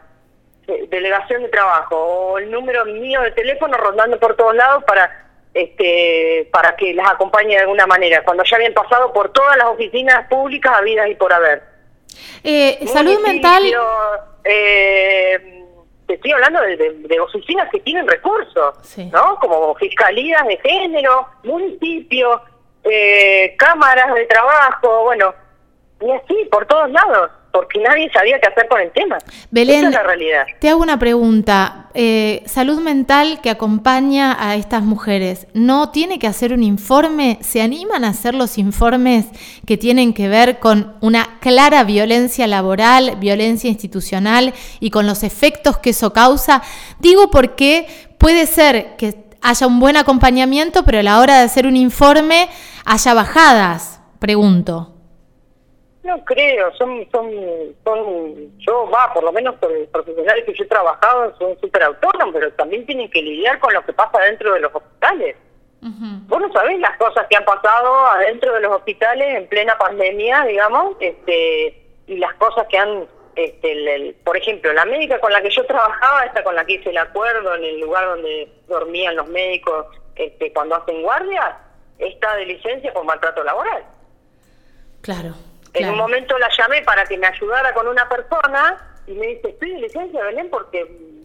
[SPEAKER 2] delegación de trabajo, o el número mío de teléfono rondando por todos lados para este, para que las acompañe de alguna manera, cuando ya habían pasado por todas las oficinas públicas habidas y por haber.
[SPEAKER 1] Eh, salud mental.
[SPEAKER 2] Eh, te estoy hablando de, oficinas que tienen recursos, ¿no? Como fiscalías de género, municipios, eh, cámaras de trabajo, bueno, y así por todos lados porque nadie sabía qué hacer con el tema.
[SPEAKER 1] Belén,
[SPEAKER 2] es la realidad.
[SPEAKER 1] Te hago una pregunta. Eh, salud mental que acompaña a estas mujeres, ¿no tiene que hacer un informe? ¿Se animan a hacer los informes que tienen que ver con una clara violencia laboral, violencia institucional y con los efectos que eso causa? Digo porque puede ser que haya un buen acompañamiento, pero a la hora de hacer un informe haya bajadas, pregunto.
[SPEAKER 2] No creo, son, son, son, yo va, por lo menos por los profesionales que yo he trabajado son súper autónomos, pero también tienen que lidiar con lo que pasa dentro de los hospitales. Vos no sabés las cosas que han pasado adentro de los hospitales en plena pandemia, digamos, este, y las cosas que han, este, por ejemplo, la médica con la que yo trabajaba, esta con la que hice el acuerdo en el lugar donde dormían los médicos este, cuando hacen guardia, está de licencia por maltrato laboral.
[SPEAKER 1] Claro.
[SPEAKER 2] En un momento la llamé para que me ayudara con una persona y me dice, estoy de licencia, Belén, porque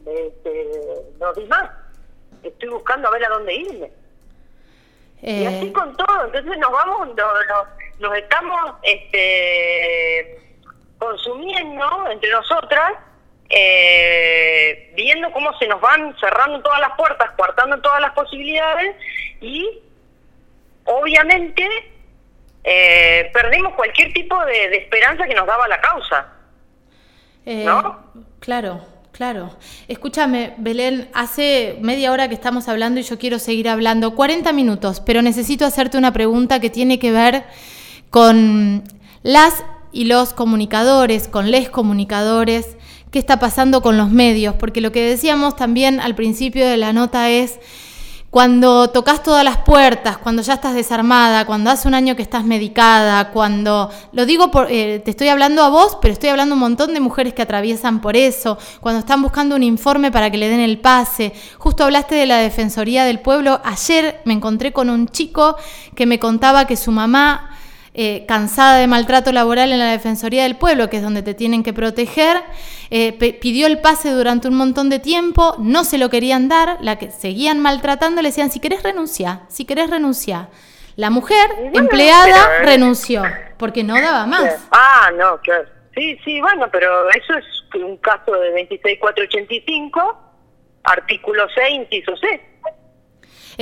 [SPEAKER 2] este, no di más. Estoy buscando a ver a dónde irme. Y así eh. con todo. Entonces nos vamos, nos, nos estamos este, consumiendo entre nosotras, eh, viendo cómo se nos van cerrando todas las puertas, coartando todas las posibilidades y obviamente eh, perdimos cualquier tipo de, esperanza que nos daba la causa.
[SPEAKER 1] Eh, ¿No? Claro, claro. Escúchame, Belén, hace media hora que estamos hablando y yo quiero seguir hablando, 40 minutos, pero necesito hacerte una pregunta que tiene que ver con las y los comunicadores, con les comunicadores, qué está pasando con los medios, porque lo que decíamos también al principio de la nota es Cuando tocas todas las puertas, cuando ya estás desarmada, cuando hace un año que estás medicada, cuando, lo digo, por, eh, te estoy hablando a vos, pero estoy hablando a un montón de mujeres que atraviesan por eso, cuando están buscando un informe para que le den el pase. Justo hablaste de la Defensoría del Pueblo. Ayer me encontré con un chico que me contaba que su mamá eh, cansada de maltrato laboral en la Defensoría del Pueblo, que es donde te tienen que proteger, eh, pidió el pase durante un montón de tiempo, no se lo querían dar, la que seguían maltratando, le decían, si querés renunciar, si querés renunciar. La mujer empleada eh, renunció, porque no daba más.
[SPEAKER 2] Ah, no, claro. Sí, sí, bueno, pero eso es un caso de 26485, artículo 6, inciso C.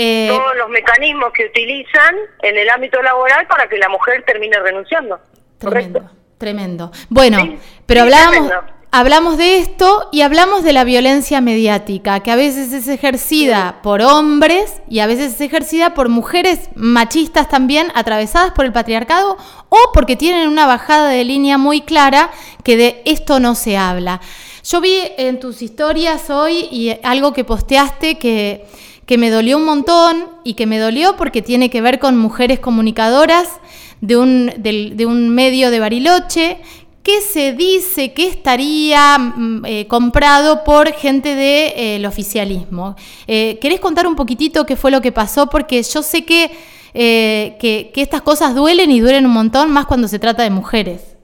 [SPEAKER 2] Eh, todos los mecanismos que utilizan en el ámbito laboral para que la mujer termine renunciando.
[SPEAKER 1] Tremendo, tremendo. Bueno, pero hablamos, hablamos de esto y hablamos de la violencia mediática, que a veces es ejercida por hombres y a veces es ejercida por mujeres machistas también, atravesadas por el patriarcado o porque tienen una bajada de línea muy clara que de esto no se habla. Yo vi en tus historias hoy y algo que posteaste que que me dolió un montón y que me dolió porque tiene que ver con mujeres comunicadoras de un, de, un medio de Bariloche que se dice que estaría mm, eh, comprado por gente del de, oficialismo. Eh, ¿Querés contar un poquitito qué fue lo que pasó? Porque yo sé que, eh, que, que, estas cosas duelen y duelen un montón, más cuando se trata de mujeres.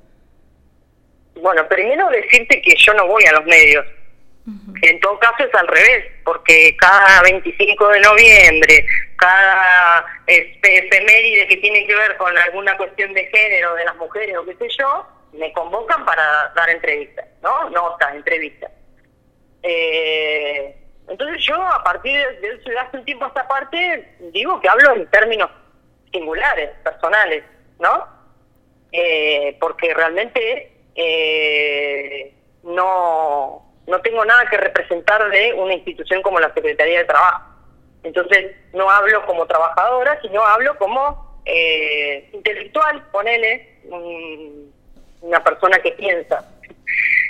[SPEAKER 2] Bueno, primero decirte que yo no voy a los medios. En todo caso es al revés, porque cada 25 de noviembre, cada efeméride que tiene que ver con alguna cuestión de género de las mujeres o qué sé yo, me convocan para dar entrevistas, ¿no? Notas, entrevistas. Eh, entonces yo a partir de, de hace un tiempo a esta parte digo que hablo en términos singulares, personales, ¿no? Eh, porque realmente eh, no no tengo nada que representar de una institución como la Secretaría de Trabajo. Entonces, no hablo como trabajadora, sino hablo como eh, intelectual, ponele, una persona que piensa.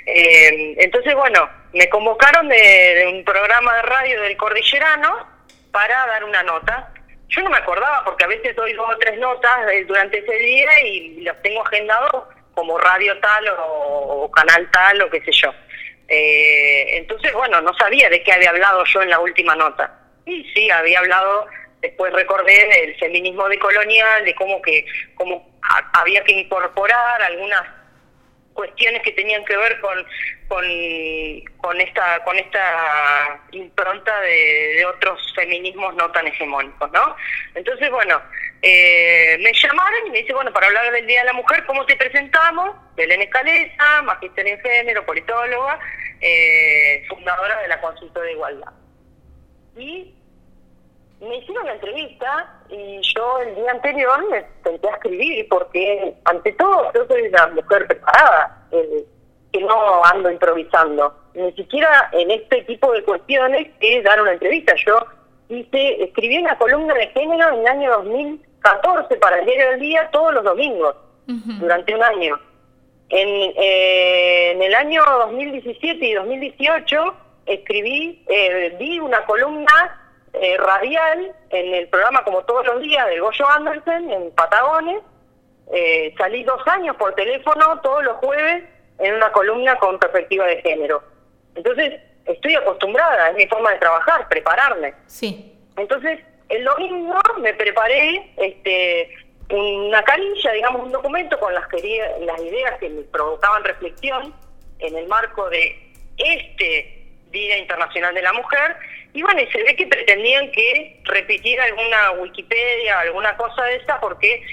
[SPEAKER 2] Eh, entonces, bueno, me convocaron de, un programa de radio del Cordillerano para dar una nota. Yo no me acordaba porque a veces doy dos o tres notas eh, durante ese día y las tengo agendados como radio tal o canal tal o qué sé yo. Eh, entonces, bueno, no sabía de qué había hablado yo en la última nota. Y sí, había hablado, después recordé del feminismo decolonial, de cómo que cómo había que incorporar algunas cuestiones que tenían que ver con con, con esta con esta impronta de, otros feminismos no tan hegemónicos, ¿no? Entonces, bueno, eh, me llamaron y me dice, bueno, para hablar del Día de la Mujer, ¿cómo te presentamos? Belén Escalesa, magister en género, politóloga, eh, fundadora de la Consulta de Igualdad. Y me hicieron la entrevista y yo el día anterior me senté a escribir porque ante todo yo soy una mujer preparada, eh, que no ando improvisando, ni siquiera en este tipo de cuestiones que dar una entrevista. Yo hice, escribí una columna de género en el año 2014 para el diario del día todos los domingos, durante un año. En, eh, en el año 2017 y 2018 escribí, eh, di una columna eh, radial en el programa como todos los días de Goyo Andersen en Patagones. Eh, salí dos años por teléfono todos los jueves en una columna con perspectiva de género. Entonces, estoy acostumbrada, es mi forma de trabajar, prepararme.
[SPEAKER 1] Sí.
[SPEAKER 2] Entonces, el domingo me preparé este una carilla, digamos, un documento con las, las ideas que me provocaban reflexión en el marco de este Día Internacional de la Mujer y bueno, y se ve que pretendían que repitiera alguna Wikipedia, alguna cosa de esta, porque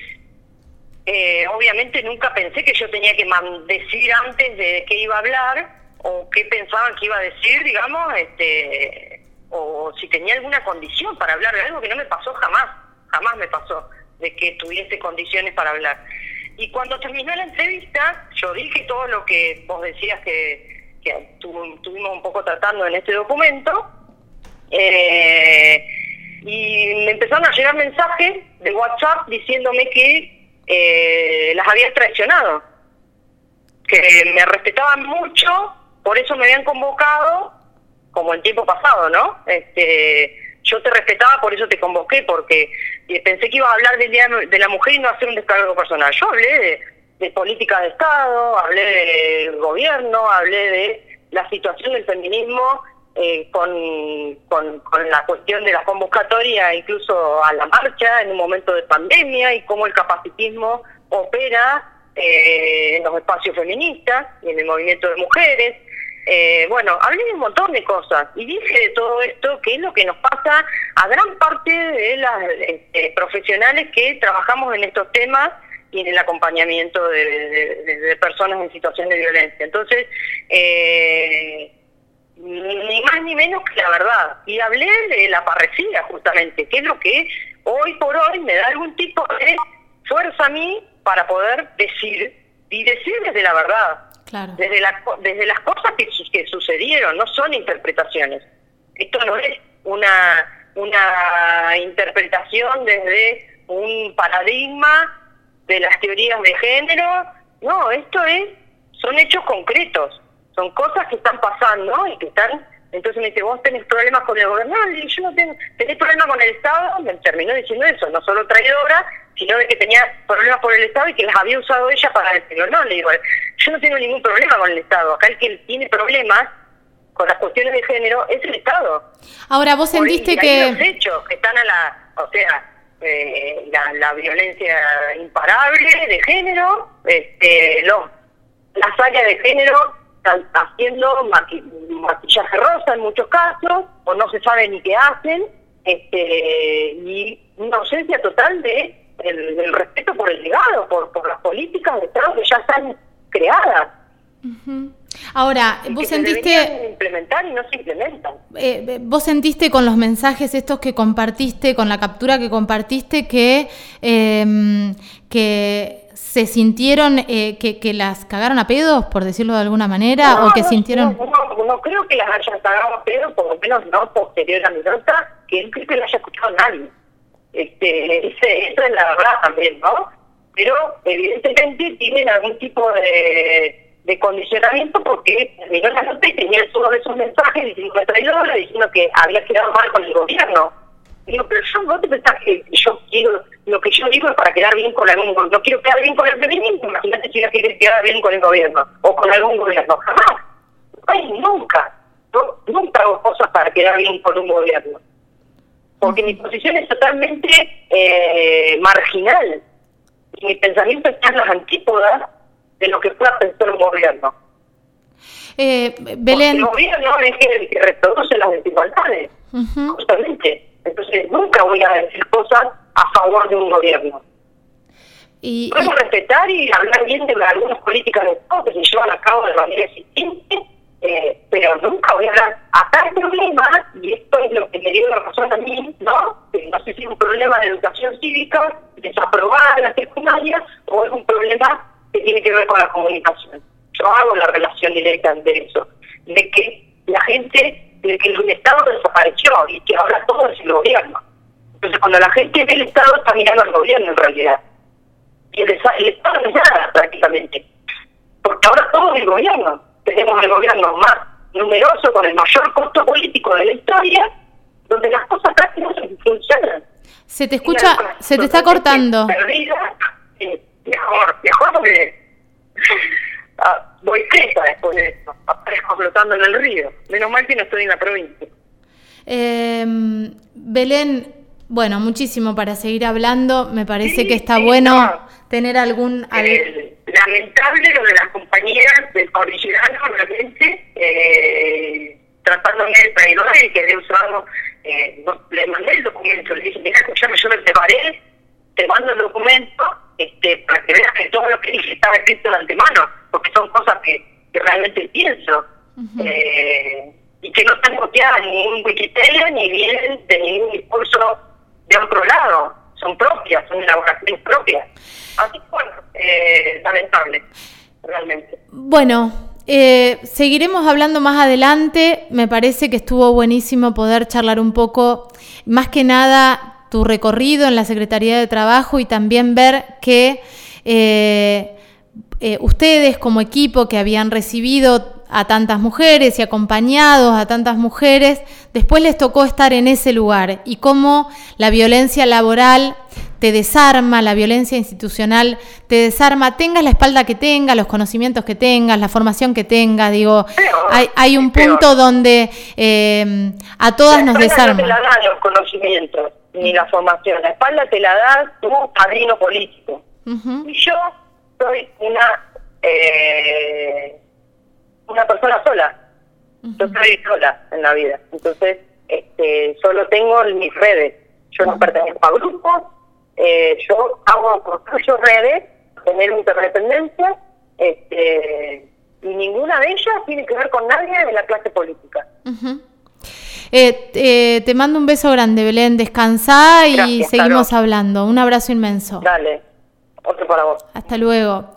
[SPEAKER 2] eh, obviamente nunca pensé que yo tenía que decir antes de qué iba a hablar o qué pensaban que iba a decir, digamos, este, o si tenía alguna condición para hablar de algo que no me pasó jamás, jamás me pasó de que tuviese condiciones para hablar. Y cuando terminó la entrevista, yo dije todo lo que vos decías que, que estuvimos un poco tratando en este documento, eh, y me empezaron a llegar mensajes de WhatsApp diciéndome que eh, las había traicionado, que me respetaban mucho, por eso me habían convocado, como el tiempo pasado, ¿no? Este, yo te respetaba, por eso te convoqué, porque eh, pensé que iba a hablar del Día de la Mujer y no hacer un descargo personal. Yo hablé de, de política de Estado, hablé del gobierno, hablé de la situación del feminismo eh, con, con, la cuestión de la convocatoria incluso a la marcha en un momento de pandemia y cómo el capacitismo opera eh, en los espacios feministas y en el movimiento de mujeres. Eh, bueno, hablé de un montón de cosas y dije de todo esto que es lo que nos pasa a gran parte de las este, profesionales que trabajamos en estos temas y en el acompañamiento de, personas en situación de violencia. Entonces, eh, ni más ni menos que la verdad. Y hablé de la parresía, justamente, que es lo que hoy por hoy me da algún tipo de fuerza a mí para poder decir, y decir desde la verdad. Desde, la, desde las cosas que, que sucedieron, no son interpretaciones. Esto no es una, una interpretación desde un paradigma de las teorías de género, no, esto es, son hechos concretos, son cosas que están pasando y que están, entonces me dice, vos tenés problemas con el gobierno, y yo no tengo, tenés problemas con el Estado, me terminó diciendo eso, no solo traidora, sino de que tenía problemas por el Estado y que las había usado ella para decirlo, no, le digo, yo no tengo ningún problema con el Estado, acá el que tiene problemas con las cuestiones de género es el Estado.
[SPEAKER 1] Ahora, vos sentiste que...
[SPEAKER 2] Los hechos que están a la, o sea, eh, la, violencia imparable de género, este, los, las áreas de género están haciendo maquillaje rosa en muchos casos, o no se sabe ni qué hacen, este, y una ausencia total de el, respeto por el legado, por, por las políticas de Estado que ya están creadas.
[SPEAKER 1] Ahora, vos sentiste...
[SPEAKER 2] implementar y no se implementan.
[SPEAKER 1] Eh, vos sentiste con los mensajes estos que compartiste, con la captura que compartiste, que, em, que se sintieron eh, que, que, las cagaron a pedos, por decirlo de alguna manera, o que sintieron...
[SPEAKER 2] No, creo que las hayan cagado a pedos, por lo menos no posterior a mi nota, que no creo que lo haya escuchado nadie. Este, ese, eso es la verdad también, ¿no? Pero evidentemente tienen algún tipo de de condicionamiento porque terminó la nota y tenía todos esos mensajes diciendo traidora, diciendo que había quedado mal con el gobierno. Digo, pero yo no te pensás que yo quiero, lo que yo digo es para quedar bien con algún gobierno. No quiero quedar bien con el feminismo, imagínate si yo quiero quedar bien con el gobierno o con algún gobierno. Jamás. Ay, nunca. nunca hago cosas para quedar bien con un gobierno. Porque mi posición es totalmente eh, marginal. Y mi pensamiento está en las antípodas de lo que pueda pensar un gobierno.
[SPEAKER 1] Eh, Belén.
[SPEAKER 2] el gobierno es el que reproduce las desigualdades, justamente. Entonces, nunca voy a decir cosas a favor de un gobierno. Y, Podemos respetar y hablar bien de algunas políticas de Estado que se llevan a cabo de manera eficiente, eh, pero nunca voy a hablar. Acá el problema, y esto es lo que me dio la razón a mí, ¿no? Que no sé si es un problema de educación cívica, desaprobada en la secundaria, o es un problema que tiene que ver con la comunicación. Yo hago la relación directa de eso, de que la gente, de que el Estado desapareció y que ahora todo es el gobierno. Entonces cuando la gente ve el Estado está mirando al gobierno en realidad. Y el, Estado no es nada prácticamente. Porque ahora todo es el gobierno. Tenemos el gobierno más numeroso, con el mayor costo político de la historia, donde las cosas casi no funcionan.
[SPEAKER 1] Se te escucha, se te está cortando.
[SPEAKER 2] Perdida, eh, mejor, mejor porque [laughs] ah, voy presa después de esto, aparezco flotando en el río. Menos mal que no estoy en la provincia.
[SPEAKER 1] Eh, Belén, bueno, muchísimo para seguir hablando. Me parece que está bueno tener algún...
[SPEAKER 2] Eh, lamentable lo de las compañeras del cordillerano, realmente, eh, tratándome de traidor y que he usado, eh, le mandé el documento, le dije, mira, escuchame, yo me preparé, te mando el documento, este, para que veas que todo lo que dije estaba escrito de antemano, porque son cosas que, realmente pienso. eh, y que no están copiadas en ningún Wikipedia ni vienen de ningún discurso de otro lado. Son propias, son elaboraciones propias. Así que bueno, eh, lamentable, realmente.
[SPEAKER 1] Bueno, eh, seguiremos hablando más adelante. Me parece que estuvo buenísimo poder charlar un poco, más que nada tu recorrido en la Secretaría de Trabajo y también ver que eh, eh, ustedes como equipo que habían recibido a tantas mujeres y acompañados a tantas mujeres, después les tocó estar en ese lugar y cómo la violencia laboral te desarma, la violencia institucional te desarma, tengas la espalda que tengas, los conocimientos que tengas, la formación que tengas, digo, hay, hay un punto donde eh, a todas nos desarma. No
[SPEAKER 2] te la dan los conocimientos ni la formación, la espalda te la da tu padrino político. Y yo soy una eh, una persona sola, yo soy sola en la vida, entonces este, solo tengo mis redes, yo no pertenezco a grupos, eh, yo hago, construyo redes, tener interdependencia, este, y ninguna de ellas tiene que ver con nadie de la clase política.
[SPEAKER 1] Eh, eh, te mando un beso grande, Belén. Descansá y seguimos hablando. Un abrazo inmenso.
[SPEAKER 2] Dale, otro para vos.
[SPEAKER 1] Hasta luego.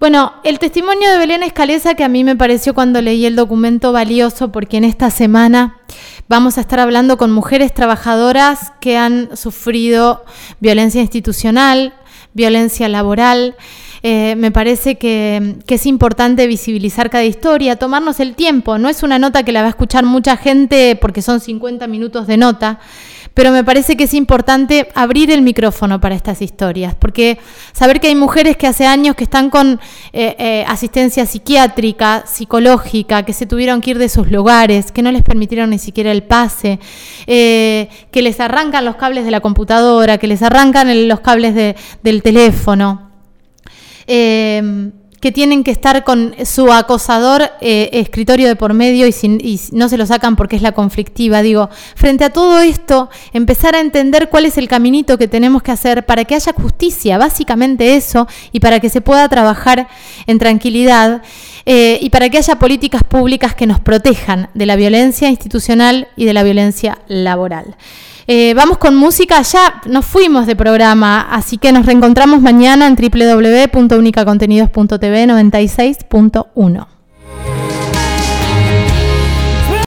[SPEAKER 1] Bueno, el testimonio de Belén Escaleza que a mí me pareció cuando leí el documento valioso porque en esta semana vamos a estar hablando con mujeres trabajadoras que han sufrido violencia institucional, violencia laboral. Eh, me parece que, es importante visibilizar cada historia, tomarnos el tiempo. No es una nota que la va a escuchar mucha gente porque son 50 minutos de nota, pero me parece que es importante abrir el micrófono para estas historias, porque saber que hay mujeres que hace años que están con eh, eh, asistencia psiquiátrica, psicológica, que se tuvieron que ir de sus lugares, que no les permitieron ni siquiera el pase, que les arrancan los cables de la computadora, que les arrancan los cables del teléfono que tienen que estar con su acosador eh, escritorio de por medio y, y, no se lo sacan porque es la conflictiva. Digo, frente a todo esto, empezar a entender cuál es el caminito que tenemos que hacer para que haya justicia, básicamente eso, y para que se pueda trabajar en tranquilidad eh, y para que haya políticas públicas que nos protejan de la violencia institucional y de la violencia laboral. Eh, vamos con música, ya nos fuimos de programa, así que nos reencontramos mañana en www.unicacontenidos.tv 96.1.